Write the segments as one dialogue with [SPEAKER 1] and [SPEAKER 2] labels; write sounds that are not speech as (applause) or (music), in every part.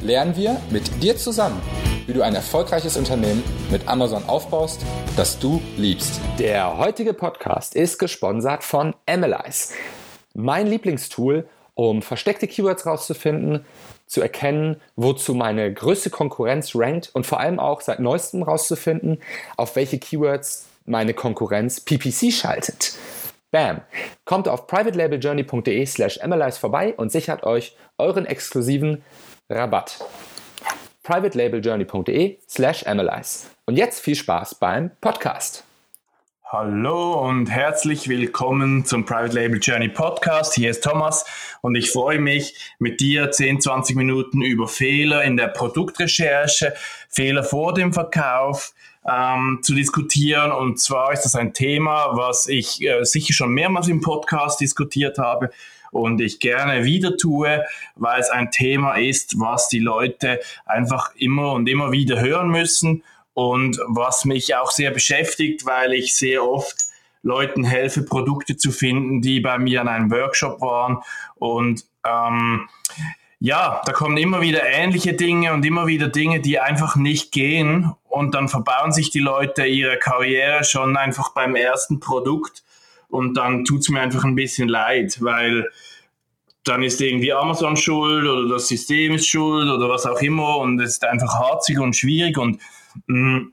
[SPEAKER 1] lernen wir mit dir zusammen, wie du ein erfolgreiches Unternehmen mit Amazon aufbaust, das du liebst. Der heutige Podcast ist gesponsert von Analyze, mein Lieblingstool, um versteckte Keywords rauszufinden, zu erkennen, wozu meine größte Konkurrenz rankt und vor allem auch seit neuestem rauszufinden, auf welche Keywords meine Konkurrenz PPC schaltet. Bam! Kommt auf privatelabeljourney.de slash analyze vorbei und sichert euch euren exklusiven Rabatt. privatelabeljourney.de slash analyze. Und jetzt viel Spaß beim Podcast.
[SPEAKER 2] Hallo und herzlich willkommen zum Private Label Journey Podcast. Hier ist Thomas und ich freue mich, mit dir 10, 20 Minuten über Fehler in der Produktrecherche, Fehler vor dem Verkauf, ähm, zu diskutieren. Und zwar ist das ein Thema, was ich äh, sicher schon mehrmals im Podcast diskutiert habe und ich gerne wieder tue, weil es ein Thema ist, was die Leute einfach immer und immer wieder hören müssen und was mich auch sehr beschäftigt, weil ich sehr oft Leuten helfe, Produkte zu finden, die bei mir an einem Workshop waren und ähm, ja, da kommen immer wieder ähnliche Dinge und immer wieder Dinge, die einfach nicht gehen. Und dann verbauen sich die Leute ihre Karriere schon einfach beim ersten Produkt. Und dann tut es mir einfach ein bisschen leid, weil dann ist irgendwie Amazon schuld oder das System ist schuld oder was auch immer. Und es ist einfach harzig und schwierig. Und mh, mm,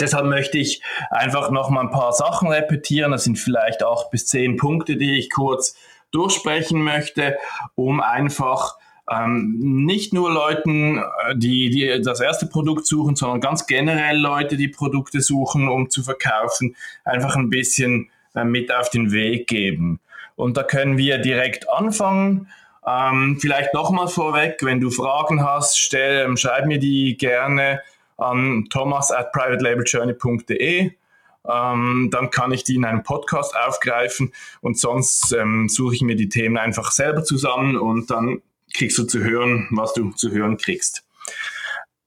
[SPEAKER 2] Deshalb möchte ich einfach noch mal ein paar Sachen repetieren. Das sind vielleicht acht bis zehn Punkte, die ich kurz durchsprechen möchte, um einfach ähm, nicht nur Leuten, äh, die, die das erste Produkt suchen, sondern ganz generell Leute, die Produkte suchen, um zu verkaufen, einfach ein bisschen äh, mit auf den Weg geben. Und da können wir direkt anfangen. Ähm, vielleicht nochmal vorweg, wenn du Fragen hast, stell, ähm, schreib mir die gerne an thomas at privatelabeljourney.de. Ähm, dann kann ich die in einem Podcast aufgreifen und sonst ähm, suche ich mir die Themen einfach selber zusammen und dann kriegst du zu hören, was du zu hören kriegst.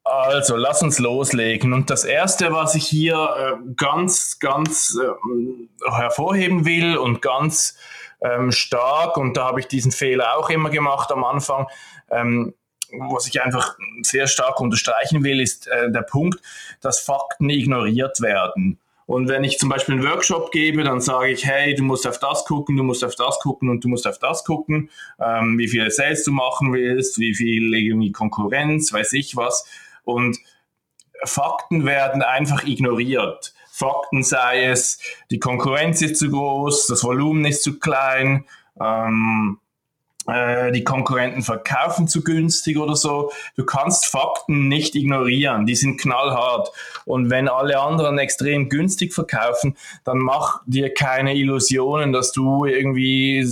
[SPEAKER 2] Also, lass uns loslegen. Und das Erste, was ich hier äh, ganz, ganz äh, hervorheben will und ganz ähm, stark, und da habe ich diesen Fehler auch immer gemacht am Anfang, ähm, was ich einfach sehr stark unterstreichen will, ist äh, der Punkt, dass Fakten ignoriert werden. Und wenn ich zum Beispiel einen Workshop gebe, dann sage ich, hey, du musst auf das gucken, du musst auf das gucken und du musst auf das gucken, ähm, wie viele Sales du machen willst, wie viel irgendwie Konkurrenz, weiß ich was. Und Fakten werden einfach ignoriert. Fakten sei es, die Konkurrenz ist zu groß, das Volumen ist zu klein, ähm, äh, die Konkurrenten verkaufen zu günstig oder so. Du kannst Fakten nicht ignorieren, die sind knallhart. Und wenn alle anderen extrem günstig verkaufen, dann mach dir keine Illusionen, dass du irgendwie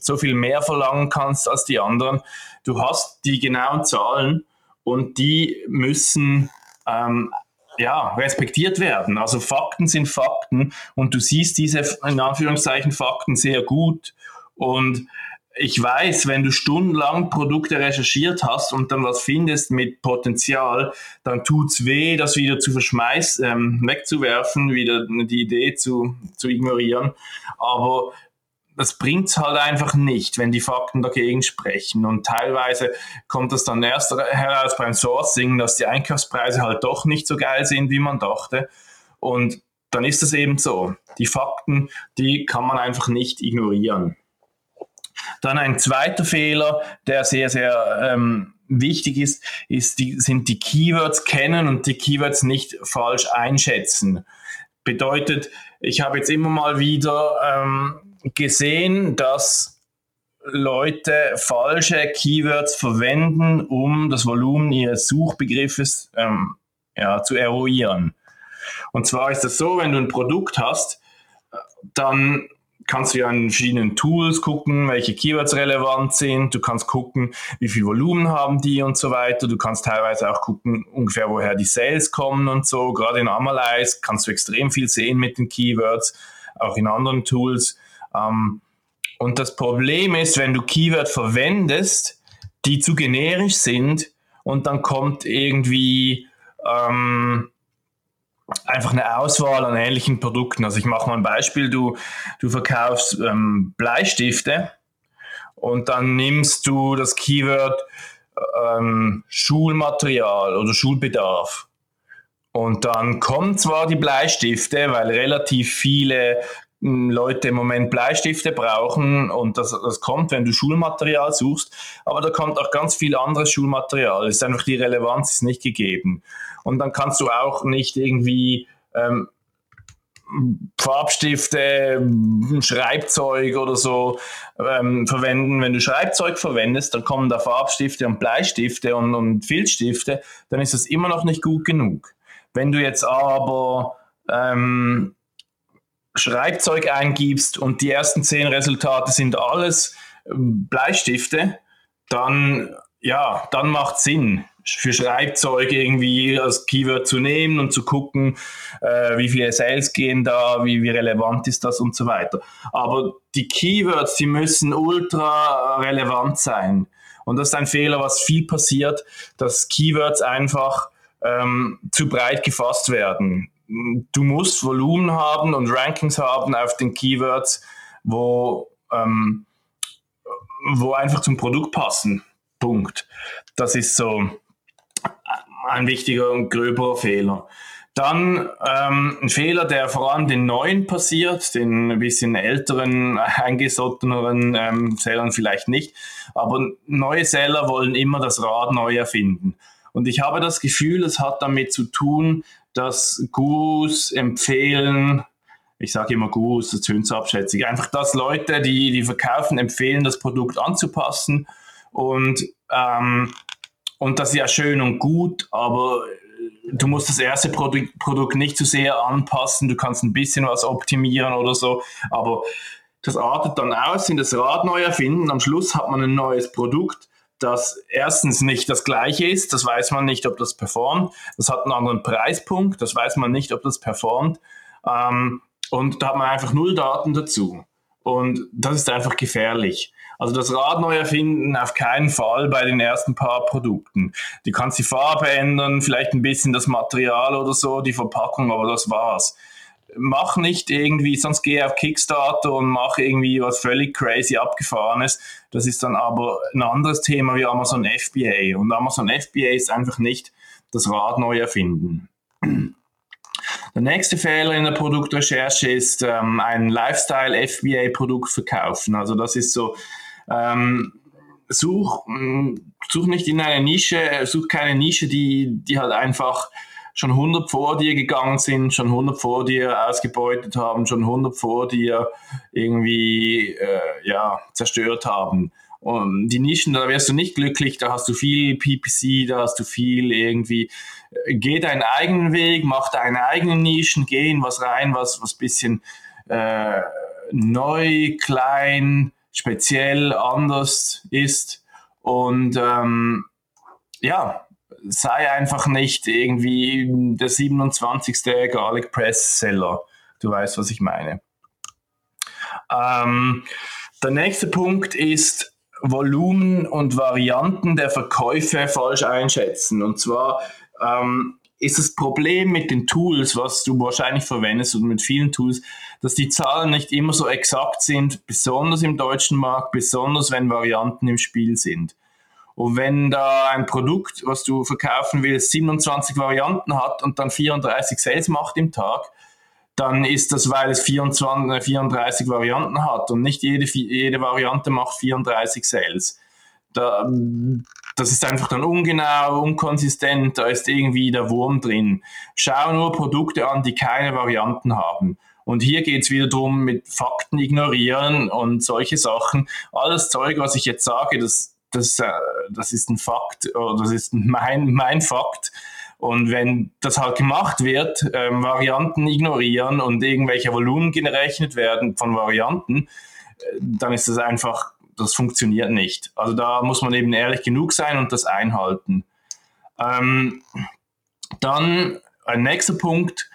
[SPEAKER 2] so viel mehr verlangen kannst als die anderen. Du hast die genauen Zahlen und die müssen ähm, ja, respektiert werden. Also Fakten sind Fakten und du siehst diese in Anführungszeichen Fakten sehr gut und ich weiß, wenn du stundenlang Produkte recherchiert hast und dann was findest mit Potenzial, dann tut's weh, das wieder zu verschmeißen, ähm, wegzuwerfen, wieder die Idee zu, zu ignorieren. Aber das bringt's halt einfach nicht, wenn die Fakten dagegen sprechen. Und teilweise kommt das dann erst heraus beim Sourcing, dass die Einkaufspreise halt doch nicht so geil sind, wie man dachte. Und dann ist es eben so. Die Fakten, die kann man einfach nicht ignorieren. Dann ein zweiter Fehler, der sehr, sehr ähm, wichtig ist, ist die, sind die Keywords kennen und die Keywords nicht falsch einschätzen. Bedeutet, ich habe jetzt immer mal wieder ähm, gesehen, dass Leute falsche Keywords verwenden, um das Volumen ihres Suchbegriffes ähm, ja, zu eruieren. Und zwar ist es so, wenn du ein Produkt hast, dann kannst du ja an verschiedenen Tools gucken, welche Keywords relevant sind. Du kannst gucken, wie viel Volumen haben die und so weiter. Du kannst teilweise auch gucken, ungefähr woher die Sales kommen und so. Gerade in Amalyze kannst du extrem viel sehen mit den Keywords, auch in anderen Tools. Ähm, und das Problem ist, wenn du Keyword verwendest, die zu generisch sind und dann kommt irgendwie ähm, einfach eine Auswahl an ähnlichen Produkten. Also ich mache mal ein Beispiel, du, du verkaufst ähm, Bleistifte und dann nimmst du das Keyword ähm, Schulmaterial oder Schulbedarf. Und dann kommen zwar die Bleistifte, weil relativ viele hm, Leute im Moment Bleistifte brauchen und das, das kommt, wenn du Schulmaterial suchst, aber da kommt auch ganz viel anderes Schulmaterial. Es ist einfach die Relevanz ist nicht gegeben. Und dann kannst du auch nicht irgendwie ähm, Farbstifte, Schreibzeug oder so ähm, verwenden. Wenn du Schreibzeug verwendest, dann kommen da Farbstifte und Bleistifte und, und Filzstifte, dann ist das immer noch nicht gut genug. Wenn du jetzt aber ähm, Schreibzeug eingibst und die ersten zehn Resultate sind alles ähm, Bleistifte, dann ja, dann macht Sinn für Schreibzeug irgendwie als Keyword zu nehmen und zu gucken, äh, wie viele Sales gehen da, wie, wie relevant ist das und so weiter. Aber die Keywords, die müssen ultra relevant sein. Und das ist ein Fehler, was viel passiert, dass Keywords einfach ähm, zu breit gefasst werden du musst Volumen haben und Rankings haben auf den Keywords, wo, ähm, wo einfach zum Produkt passen. Punkt. Das ist so ein wichtiger und gröberer Fehler. Dann ähm, ein Fehler, der vor allem den neuen passiert, den ein bisschen älteren, eingesotteneren ähm, Sellern vielleicht nicht, aber neue Seller wollen immer das Rad neu erfinden. Und ich habe das Gefühl, es hat damit zu tun, dass Gurus empfehlen, ich sage immer Gurus, das tönt so abschätzig, einfach, dass Leute, die, die verkaufen, empfehlen, das Produkt anzupassen und, ähm, und das ist ja schön und gut, aber du musst das erste Produ Produkt nicht zu sehr anpassen, du kannst ein bisschen was optimieren oder so, aber das artet dann aus in das Rad neu erfinden, am Schluss hat man ein neues Produkt das erstens nicht das gleiche ist, das weiß man nicht, ob das performt. Das hat einen anderen Preispunkt, das weiß man nicht, ob das performt. Ähm, und da hat man einfach null Daten dazu. Und das ist einfach gefährlich. Also das Rad neu erfinden auf keinen Fall bei den ersten paar Produkten. Du kannst die Farbe ändern, vielleicht ein bisschen das Material oder so, die Verpackung, aber das war's mach nicht irgendwie, sonst geh auf Kickstarter und mach irgendwie was völlig crazy abgefahrenes. Das ist dann aber ein anderes Thema wie Amazon FBA. Und Amazon FBA ist einfach nicht das Rad neu erfinden. Der nächste Fehler in der Produktrecherche ist ähm, ein Lifestyle-FBA-Produkt verkaufen. Also das ist so, ähm, such, such nicht in eine Nische, such keine Nische, die, die halt einfach schon 100 vor dir gegangen sind, schon 100 vor dir ausgebeutet haben, schon 100 vor dir irgendwie äh, ja, zerstört haben. Und die Nischen, da wirst du nicht glücklich, da hast du viel PPC, da hast du viel irgendwie, äh, geh deinen eigenen Weg, mach deine eigenen Nischen, geh in was rein, was, was bisschen äh, neu, klein, speziell, anders ist. Und ähm, ja, sei einfach nicht irgendwie der 27. Garlic Press Seller. Du weißt, was ich meine. Ähm, der nächste Punkt ist Volumen und Varianten der Verkäufe falsch einschätzen. Und zwar ähm, ist das Problem mit den Tools, was du wahrscheinlich verwendest und mit vielen Tools, dass die Zahlen nicht immer so exakt sind, besonders im deutschen Markt, besonders wenn Varianten im Spiel sind. Und wenn da ein Produkt, was du verkaufen willst, 27 Varianten hat und dann 34 Sales macht im Tag, dann ist das, weil es 24, 34 äh, Varianten hat und nicht jede, jede Variante macht 34 Sales. Da, das ist einfach dann ungenau, unkonsistent, da ist irgendwie der Wurm drin. Schau nur Produkte an, die keine Varianten haben. Und hier geht es wieder darum, mit Fakten ignorieren und solche Sachen. Alles Zeug, was ich jetzt sage, das, das, äh, das ist ein Fakt oder das ist mein, mein Fakt. Und wenn das halt gemacht wird, ähm, Varianten ignorieren und irgendwelche Volumen gerechnet werden von Varianten, äh, dann ist das einfach, das funktioniert nicht. Also da muss man eben ehrlich genug sein und das einhalten. Ähm, dann ein nächster Punkt,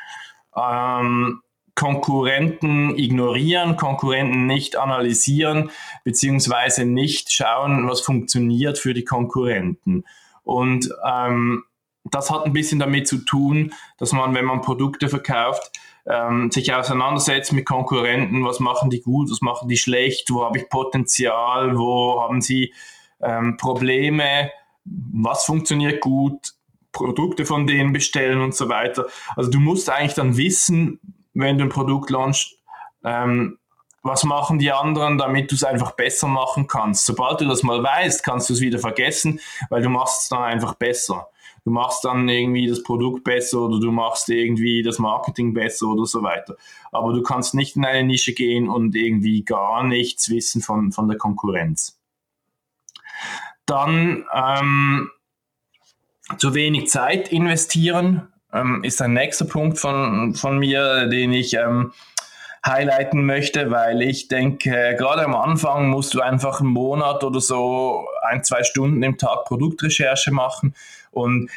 [SPEAKER 2] ähm, Konkurrenten ignorieren, Konkurrenten nicht analysieren, beziehungsweise nicht schauen, was funktioniert für die Konkurrenten. Und ähm, das hat ein bisschen damit zu tun, dass man, wenn man Produkte verkauft, ähm, sich auseinandersetzt mit Konkurrenten, was machen die gut, was machen die schlecht, wo habe ich Potenzial, wo haben sie ähm, Probleme, was funktioniert gut, Produkte von denen bestellen und so weiter. Also du musst eigentlich dann wissen, wenn du ein Produkt launchst, ähm, was machen die anderen, damit du es einfach besser machen kannst. Sobald du das mal weißt, kannst du es wieder vergessen, weil du machst es dann einfach besser. Du machst dann irgendwie das Produkt besser oder du machst irgendwie das Marketing besser oder so weiter. Aber du kannst nicht in eine Nische gehen und irgendwie gar nichts wissen von, von der Konkurrenz. Dann ähm, zu wenig Zeit investieren ähm, ist ein nächster Punkt von, von mir, den ich ähm, highlighten möchte, weil ich denke, gerade am Anfang musst du einfach einen Monat oder so ein, zwei Stunden im Tag Produktrecherche machen und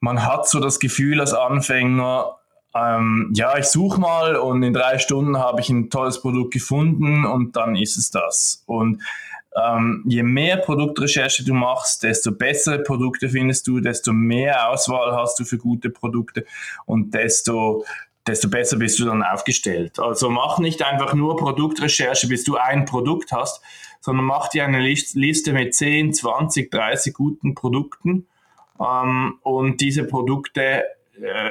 [SPEAKER 2] man hat so das Gefühl als Anfänger, ähm, ja, ich suche mal und in drei Stunden habe ich ein tolles Produkt gefunden und dann ist es das. Und ähm, je mehr Produktrecherche du machst, desto bessere Produkte findest du, desto mehr Auswahl hast du für gute Produkte und desto desto besser bist du dann aufgestellt. Also mach nicht einfach nur Produktrecherche, bis du ein Produkt hast, sondern mach dir eine Liste mit 10, 20, 30 guten Produkten ähm, und diese Produkte äh,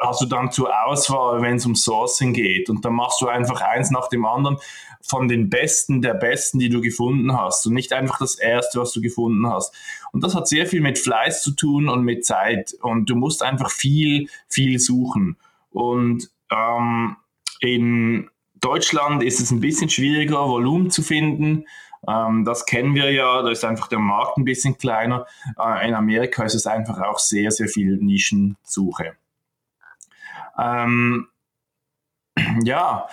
[SPEAKER 2] hast du dann zur Auswahl, wenn es um Sourcing geht. Und dann machst du einfach eins nach dem anderen von den Besten der Besten, die du gefunden hast und nicht einfach das Erste, was du gefunden hast. Und das hat sehr viel mit Fleiß zu tun und mit Zeit. Und du musst einfach viel, viel suchen. Und ähm, in Deutschland ist es ein bisschen schwieriger, Volumen zu finden. Ähm, das kennen wir ja, da ist einfach der Markt ein bisschen kleiner. Äh, in Amerika ist es einfach auch sehr, sehr viel Nischensuche. Ähm, (clears throat) ja,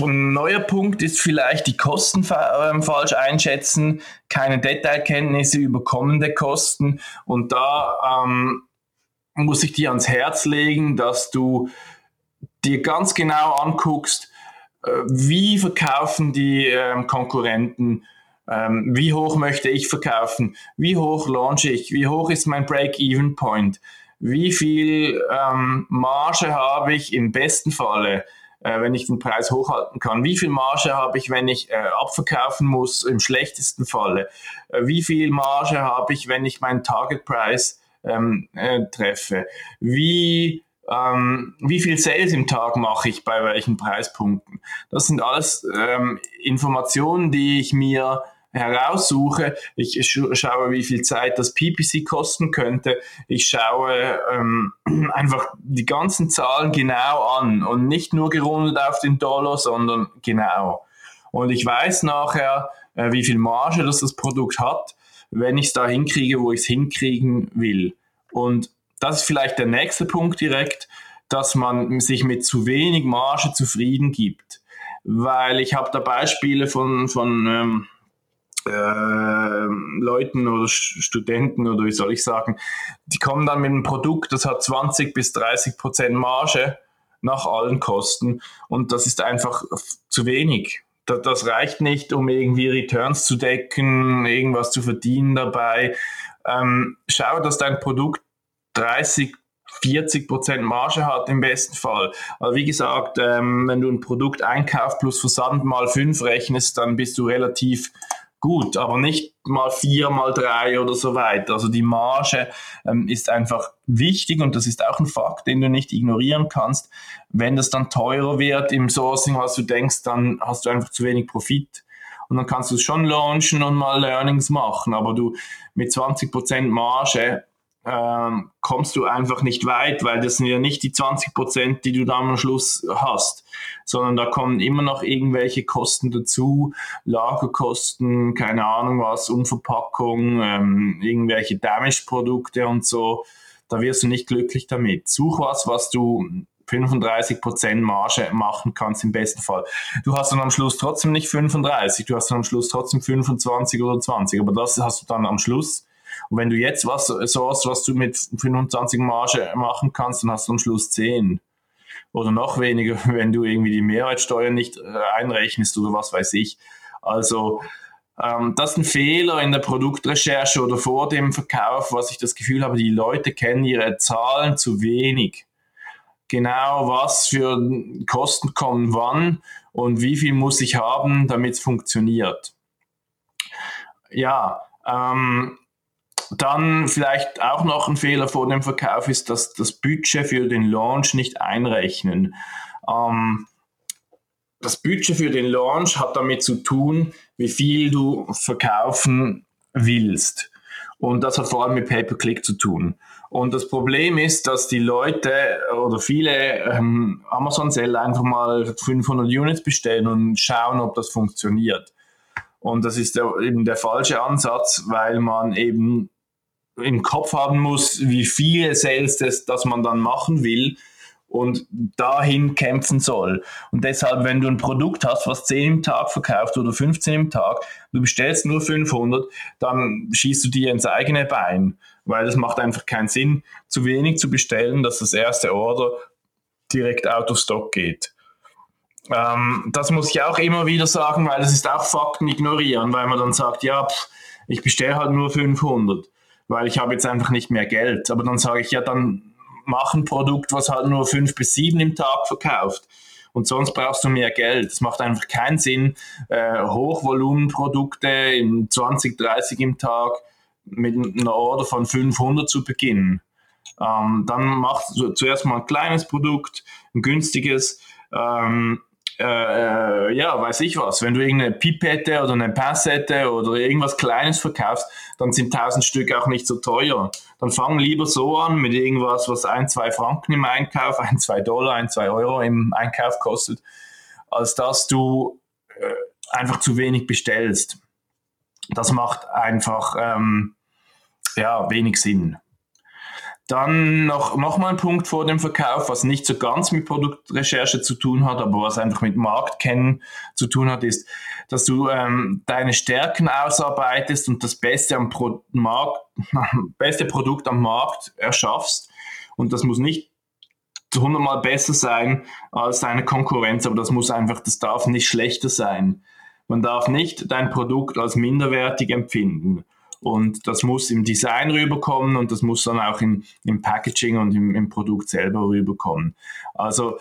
[SPEAKER 2] ein neuer Punkt ist vielleicht die Kosten äh, falsch einschätzen, keine Detailkenntnisse über kommende Kosten. Und da ähm, muss ich dir ans Herz legen, dass du dir ganz genau anguckst, wie verkaufen die ähm, Konkurrenten, ähm, wie hoch möchte ich verkaufen, wie hoch launche ich, wie hoch ist mein Break-Even-Point, wie viel ähm, Marge habe ich im besten Falle, äh, wenn ich den Preis hochhalten kann, wie viel Marge habe ich, wenn ich äh, abverkaufen muss im schlechtesten Falle, äh, wie viel Marge habe ich, wenn ich meinen Target-Preis ähm, äh, treffe, wie ähm, wie viel Sales im Tag mache ich bei welchen Preispunkten. Das sind alles ähm, Informationen, die ich mir heraussuche. Ich schaue, wie viel Zeit das PPC kosten könnte. Ich schaue ähm, (clears throat) einfach die ganzen Zahlen genau an und nicht nur gerundet auf den Dollar, sondern genau. Und ich weiß nachher, äh, wie viel Marge das das Produkt hat, wenn ich es da hinkriege, wo ich es hinkriegen will. Und das ist vielleicht der nächste Punkt direkt, dass man sich mit zu wenig Marge zufrieden gibt. Weil ich habe da Beispiele von, von ähm, äh, Leuten oder Studenten oder wie soll ich sagen, die kommen dann mit einem Produkt, das hat 20 bis 30 Prozent Marge nach allen Kosten und das ist einfach zu wenig. Das, das reicht nicht, um irgendwie Returns zu decken, irgendwas zu verdienen dabei. Ähm, schau, dass dein Produkt 30, 40 Prozent Marge hat im besten Fall. Aber wie gesagt, ähm, wenn du ein Produkt einkaufst plus Versand mal 5 rechnest, dann bist du relativ gut, aber nicht mal 4 mal 3 oder so weiter. Also die Marge ähm, ist einfach wichtig und das ist auch ein Fakt, den du nicht ignorieren kannst. Wenn das dann teurer wird im Sourcing, was du denkst, dann hast du einfach zu wenig Profit. Und dann kannst du es schon launchen und mal Learnings machen, aber du mit 20% Marge ähm, kommst du einfach nicht weit, weil das sind ja nicht die 20 Prozent, die du dann am Schluss hast, sondern da kommen immer noch irgendwelche Kosten dazu, Lagerkosten, keine Ahnung was, Umverpackung, ähm, irgendwelche Damage-Produkte und so. Da wirst du nicht glücklich damit. Such was, was du 35% Marge machen kannst im besten Fall. Du hast dann am Schluss trotzdem nicht 35, du hast dann am Schluss trotzdem 25 oder 20, aber das hast du dann am Schluss und wenn du jetzt was so hast, was du mit 25 Marge machen kannst, dann hast du am Schluss 10. Oder noch weniger, (laughs) wenn du irgendwie die Mehrwertsteuer nicht äh, einrechnest oder was weiß ich. Also ähm, das ist ein Fehler in der Produktrecherche oder vor dem Verkauf, was ich das Gefühl habe, die Leute kennen ihre Zahlen zu wenig. Genau was für Kosten kommen wann und wie viel muss ich haben, damit es funktioniert. Ja, ähm, dann vielleicht auch noch ein Fehler vor dem Verkauf ist, dass das Budget für den Launch nicht einrechnen. Ähm, das Budget für den Launch hat damit zu tun, wie viel du verkaufen willst. Und das hat vor allem mit Pay-per-Click zu tun. Und das Problem ist, dass die Leute oder viele ähm, Amazon-Seller einfach mal 500 Units bestellen und schauen, ob das funktioniert. Und das ist der, eben der falsche Ansatz, weil man eben im Kopf haben muss, wie viele Sales das, das man dann machen will und dahin kämpfen soll. Und deshalb, wenn du ein Produkt hast, was 10 im Tag verkauft oder 15 im Tag, du bestellst nur 500, dann schießt du dir ins eigene Bein, weil es macht einfach keinen Sinn, zu wenig zu bestellen, dass das erste Order direkt out of stock geht. Ähm, das muss ich auch immer wieder sagen, weil das ist auch Fakten ignorieren, weil man dann sagt, ja, pff, ich bestelle halt nur 500 weil ich habe jetzt einfach nicht mehr Geld. Aber dann sage ich, ja, dann mach ein Produkt, was halt nur fünf bis sieben im Tag verkauft. Und sonst brauchst du mehr Geld. Es macht einfach keinen Sinn, äh, Hochvolumenprodukte in 20, 30 im Tag mit einer Order von 500 zu beginnen. Ähm, dann machst du zuerst mal ein kleines Produkt, ein günstiges, ähm, äh, äh, ja, weiß ich was, wenn du irgendeine Pipette oder eine Passette oder irgendwas Kleines verkaufst, dann sind 1000 Stück auch nicht so teuer. Dann fang lieber so an mit irgendwas, was ein, zwei Franken im Einkauf, (laughs) ein, zwei Dollar, ein, zwei Euro im Einkauf kostet, als dass du äh, einfach zu wenig bestellst. Das macht einfach ähm, ja, wenig Sinn. Dann noch, noch mal ein Punkt vor dem Verkauf, was nicht so ganz mit Produktrecherche zu tun hat, aber was einfach mit Marktkennen zu tun hat, ist, dass du ähm, deine Stärken ausarbeitest und das Beste, am Pro Markt, (laughs) beste Produkt am Markt erschaffst. Und das muss nicht hundertmal besser sein als deine Konkurrenz, aber das muss einfach, das darf nicht schlechter sein. Man darf nicht dein Produkt als minderwertig empfinden. Und das muss im Design rüberkommen und das muss dann auch im, im Packaging und im, im Produkt selber rüberkommen. Also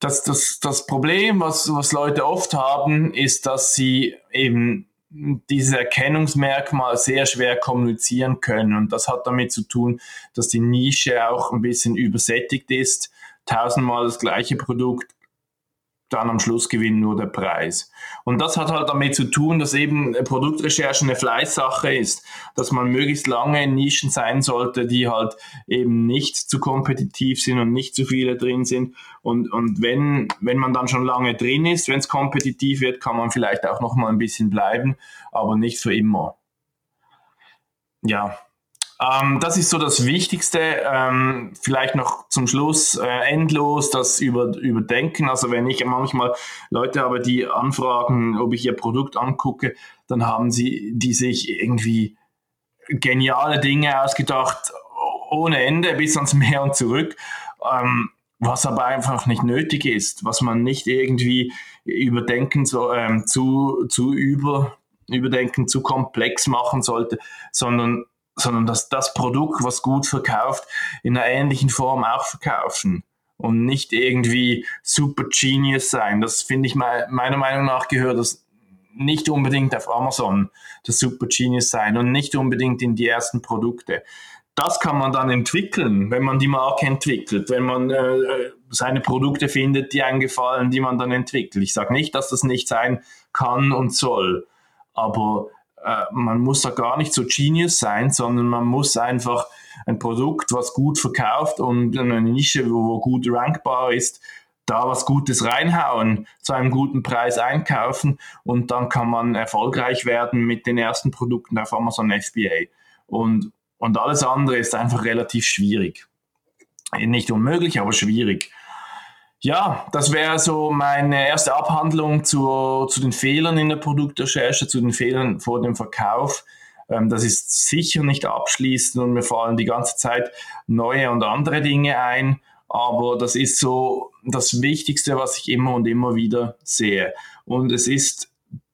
[SPEAKER 2] das, das, das Problem, was, was Leute oft haben, ist, dass sie eben dieses Erkennungsmerkmal sehr schwer kommunizieren können. Und das hat damit zu tun, dass die Nische auch ein bisschen übersättigt ist. Tausendmal das gleiche Produkt dann am Schluss gewinnt nur der Preis. Und das hat halt damit zu tun, dass eben Produktrecherche eine Fleißsache ist, dass man möglichst lange in Nischen sein sollte, die halt eben nicht zu kompetitiv sind und nicht zu viele drin sind. Und, und wenn, wenn man dann schon lange drin ist, wenn es kompetitiv wird, kann man vielleicht auch noch mal ein bisschen bleiben, aber nicht für immer. Ja, ähm, das ist so das Wichtigste. Ähm, vielleicht noch zum Schluss äh, endlos das über, überdenken. Also wenn ich manchmal Leute habe, die anfragen, ob ich ihr Produkt angucke, dann haben sie die sich irgendwie geniale Dinge ausgedacht ohne Ende bis ans Meer und zurück. Ähm, was aber einfach nicht nötig ist, was man nicht irgendwie überdenken so, ähm, zu, zu über, überdenken, zu komplex machen sollte, sondern sondern dass das Produkt, was gut verkauft, in einer ähnlichen Form auch verkaufen und nicht irgendwie super genius sein. Das finde ich meiner Meinung nach gehört das nicht unbedingt auf Amazon, das super genius sein und nicht unbedingt in die ersten Produkte. Das kann man dann entwickeln, wenn man die Marke entwickelt, wenn man äh, seine Produkte findet, die einem gefallen, die man dann entwickelt. Ich sage nicht, dass das nicht sein kann und soll, aber äh, man muss da gar nicht so Genius sein, sondern man muss einfach ein Produkt, was gut verkauft und eine Nische, wo, wo gut rankbar ist, da was Gutes reinhauen, zu einem guten Preis einkaufen und dann kann man erfolgreich werden mit den ersten Produkten auf Amazon FBA. Und, und alles andere ist einfach relativ schwierig. Nicht unmöglich, aber schwierig. Ja, das wäre so meine erste Abhandlung zu, zu den Fehlern in der Produktrecherche, zu den Fehlern vor dem Verkauf. Ähm, das ist sicher nicht abschließend und mir fallen die ganze Zeit neue und andere Dinge ein. Aber das ist so das Wichtigste, was ich immer und immer wieder sehe. Und es ist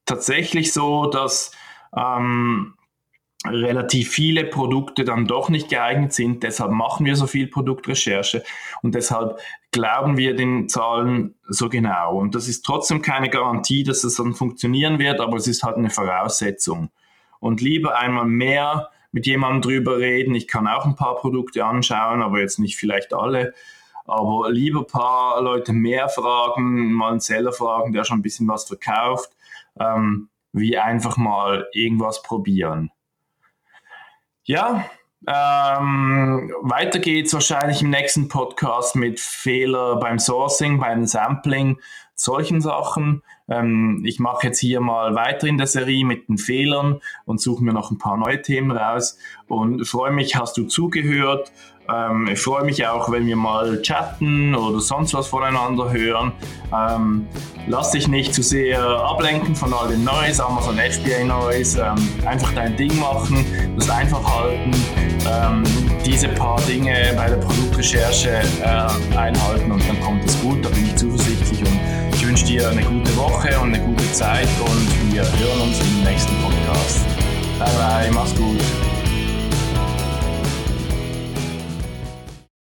[SPEAKER 2] tatsächlich so, dass ähm, relativ viele Produkte dann doch nicht geeignet sind. Deshalb machen wir so viel Produktrecherche und deshalb glauben wir den Zahlen so genau. Und das ist trotzdem keine Garantie, dass es dann funktionieren wird, aber es ist halt eine Voraussetzung. Und lieber einmal mehr mit jemandem drüber reden. Ich kann auch ein paar Produkte anschauen, aber jetzt nicht vielleicht alle. Aber lieber ein paar Leute mehr fragen, mal einen Seller fragen, der schon ein bisschen was verkauft, ähm, wie einfach mal irgendwas probieren. Ja, ähm, weiter geht's wahrscheinlich im nächsten Podcast mit Fehler beim Sourcing, beim Sampling, solchen Sachen. Ähm, ich mache jetzt hier mal weiter in der Serie mit den Fehlern und suche mir noch ein paar neue Themen raus und freue mich, hast du zugehört ähm, ich freue mich auch, wenn wir mal chatten oder sonst was voneinander hören. Ähm, lass dich nicht zu sehr ablenken von all den Neues, Amazon FBA Neues. Ähm, einfach dein Ding machen, das einfach halten, ähm, diese paar Dinge bei der Produktrecherche äh, einhalten und dann kommt es gut. Da bin ich zuversichtlich und wünsche dir eine gute Woche und eine gute Zeit und wir hören uns im nächsten Podcast. Bye bye, mach's gut.